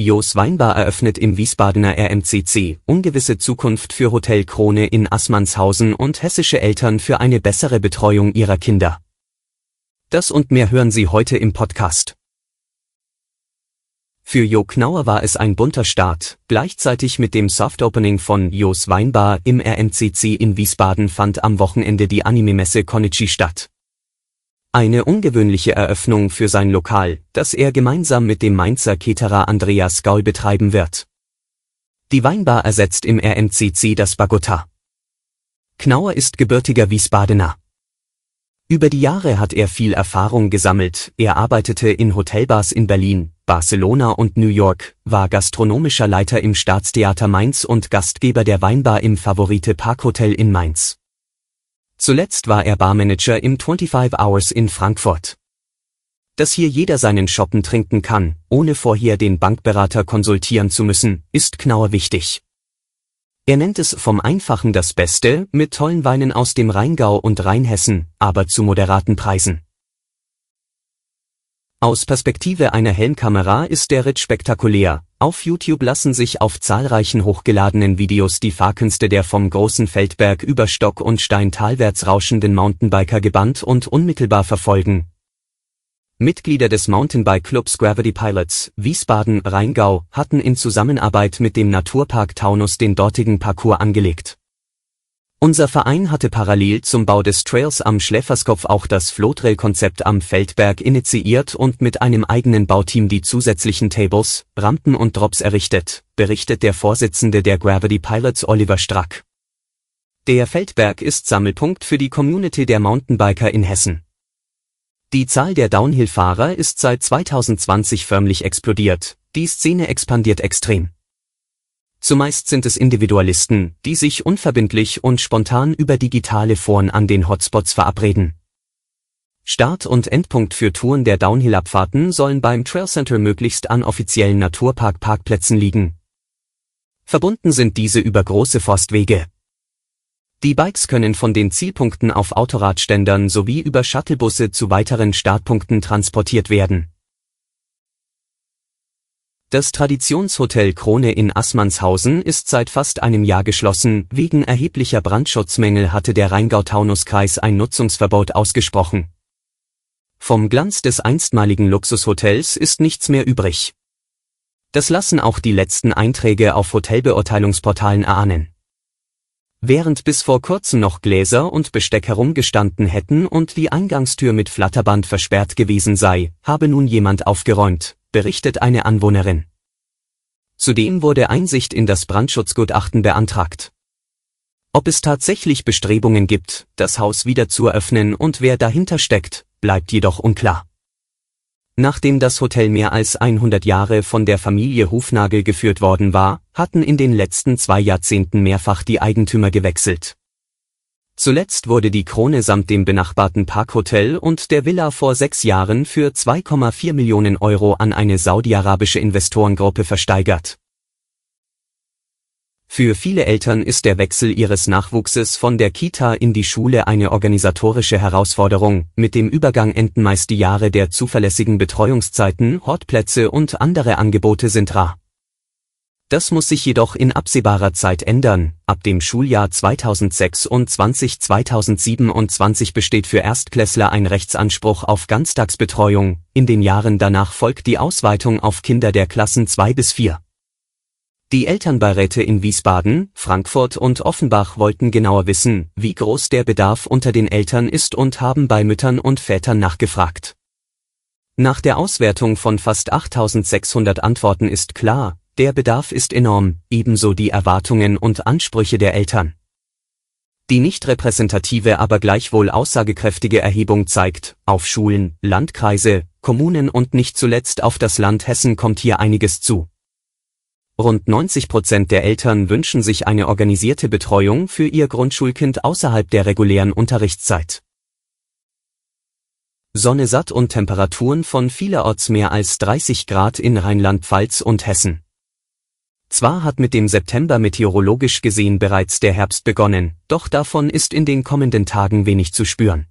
Jos Weinbar eröffnet im Wiesbadener RMCC ungewisse Zukunft für Hotel Krone in Assmannshausen und hessische Eltern für eine bessere Betreuung ihrer Kinder. Das und mehr hören Sie heute im Podcast. Für Jo Knauer war es ein bunter Start. Gleichzeitig mit dem Softopening von Jos Weinbar im RMCC in Wiesbaden fand am Wochenende die Anime-Messe Konichi statt. Eine ungewöhnliche Eröffnung für sein Lokal, das er gemeinsam mit dem Mainzer Keterer Andreas Gaul betreiben wird. Die Weinbar ersetzt im RMCC das Bagota. Knauer ist gebürtiger Wiesbadener. Über die Jahre hat er viel Erfahrung gesammelt, er arbeitete in Hotelbars in Berlin, Barcelona und New York, war gastronomischer Leiter im Staatstheater Mainz und Gastgeber der Weinbar im Favorite Parkhotel in Mainz. Zuletzt war er Barmanager im 25 Hours in Frankfurt. Dass hier jeder seinen Shoppen trinken kann, ohne vorher den Bankberater konsultieren zu müssen, ist Knauer wichtig. Er nennt es vom Einfachen das Beste, mit tollen Weinen aus dem Rheingau und Rheinhessen, aber zu moderaten Preisen. Aus Perspektive einer Helmkamera ist der Ritt spektakulär. Auf YouTube lassen sich auf zahlreichen hochgeladenen Videos die Fahrkünste der vom großen Feldberg über Stock und Stein talwärts rauschenden Mountainbiker gebannt und unmittelbar verfolgen. Mitglieder des Mountainbike Clubs Gravity Pilots, Wiesbaden, Rheingau, hatten in Zusammenarbeit mit dem Naturpark Taunus den dortigen Parcours angelegt. Unser Verein hatte parallel zum Bau des Trails am Schläferskopf auch das Flotrail-Konzept am Feldberg initiiert und mit einem eigenen Bauteam die zusätzlichen Tables, Rampen und Drops errichtet, berichtet der Vorsitzende der Gravity Pilots Oliver Strack. Der Feldberg ist Sammelpunkt für die Community der Mountainbiker in Hessen. Die Zahl der Downhill-Fahrer ist seit 2020 förmlich explodiert, die Szene expandiert extrem. Zumeist sind es Individualisten, die sich unverbindlich und spontan über digitale Foren an den Hotspots verabreden. Start- und Endpunkt für Touren der Downhill-Abfahrten sollen beim Trail Center möglichst an offiziellen Naturpark-Parkplätzen liegen. Verbunden sind diese über große Forstwege. Die Bikes können von den Zielpunkten auf Autoradständern sowie über Shuttlebusse zu weiteren Startpunkten transportiert werden das Traditionshotel Krone in Assmannshausen ist seit fast einem Jahr geschlossen, wegen erheblicher Brandschutzmängel hatte der Rheingau-Taunus-Kreis ein Nutzungsverbot ausgesprochen. Vom Glanz des einstmaligen Luxushotels ist nichts mehr übrig. Das lassen auch die letzten Einträge auf Hotelbeurteilungsportalen erahnen. Während bis vor kurzem noch Gläser und Besteck herumgestanden hätten und die Eingangstür mit Flatterband versperrt gewesen sei, habe nun jemand aufgeräumt, berichtet eine Anwohnerin. Zudem wurde Einsicht in das Brandschutzgutachten beantragt. Ob es tatsächlich Bestrebungen gibt, das Haus wieder zu eröffnen und wer dahinter steckt, bleibt jedoch unklar. Nachdem das Hotel mehr als 100 Jahre von der Familie Hufnagel geführt worden war, hatten in den letzten zwei Jahrzehnten mehrfach die Eigentümer gewechselt. Zuletzt wurde die Krone samt dem benachbarten Parkhotel und der Villa vor sechs Jahren für 2,4 Millionen Euro an eine saudi-arabische Investorengruppe versteigert. Für viele Eltern ist der Wechsel ihres Nachwuchses von der Kita in die Schule eine organisatorische Herausforderung, mit dem Übergang enden meist die Jahre der zuverlässigen Betreuungszeiten, Hortplätze und andere Angebote sind rar. Das muss sich jedoch in absehbarer Zeit ändern. Ab dem Schuljahr 2026-2027 besteht für Erstklässler ein Rechtsanspruch auf Ganztagsbetreuung. In den Jahren danach folgt die Ausweitung auf Kinder der Klassen 2 bis 4. Die Elternbeiräte in Wiesbaden, Frankfurt und Offenbach wollten genauer wissen, wie groß der Bedarf unter den Eltern ist und haben bei Müttern und Vätern nachgefragt. Nach der Auswertung von fast 8600 Antworten ist klar, der Bedarf ist enorm, ebenso die Erwartungen und Ansprüche der Eltern. Die nicht repräsentative, aber gleichwohl aussagekräftige Erhebung zeigt, auf Schulen, Landkreise, Kommunen und nicht zuletzt auf das Land Hessen kommt hier einiges zu. Rund 90 Prozent der Eltern wünschen sich eine organisierte Betreuung für ihr Grundschulkind außerhalb der regulären Unterrichtszeit. Sonne satt und Temperaturen von vielerorts mehr als 30 Grad in Rheinland-Pfalz und Hessen. Zwar hat mit dem September meteorologisch gesehen bereits der Herbst begonnen, doch davon ist in den kommenden Tagen wenig zu spüren.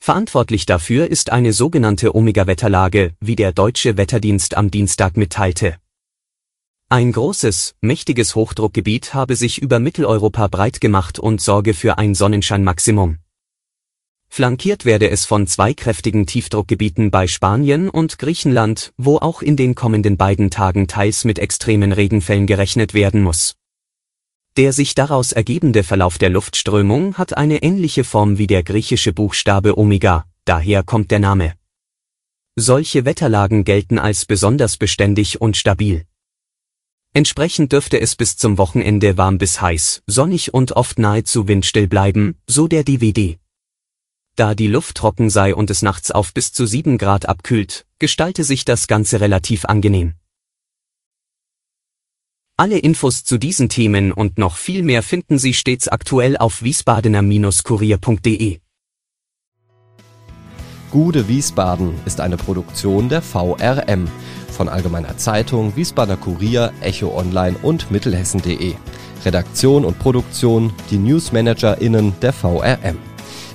Verantwortlich dafür ist eine sogenannte Omega-Wetterlage, wie der deutsche Wetterdienst am Dienstag mitteilte. Ein großes, mächtiges Hochdruckgebiet habe sich über Mitteleuropa breit gemacht und sorge für ein Sonnenscheinmaximum. Flankiert werde es von zwei kräftigen Tiefdruckgebieten bei Spanien und Griechenland, wo auch in den kommenden beiden Tagen teils mit extremen Regenfällen gerechnet werden muss. Der sich daraus ergebende Verlauf der Luftströmung hat eine ähnliche Form wie der griechische Buchstabe Omega, daher kommt der Name. Solche Wetterlagen gelten als besonders beständig und stabil. Entsprechend dürfte es bis zum Wochenende warm bis heiß, sonnig und oft nahezu windstill bleiben, so der DWD. Da die Luft trocken sei und es nachts auf bis zu 7 Grad abkühlt, gestalte sich das Ganze relativ angenehm. Alle Infos zu diesen Themen und noch viel mehr finden Sie stets aktuell auf wiesbadener-kurier.de. Gude Wiesbaden ist eine Produktion der VRM von Allgemeiner Zeitung, Wiesbadener Kurier, Echo Online und Mittelhessen.de. Redaktion und Produktion die NewsmanagerInnen der VRM.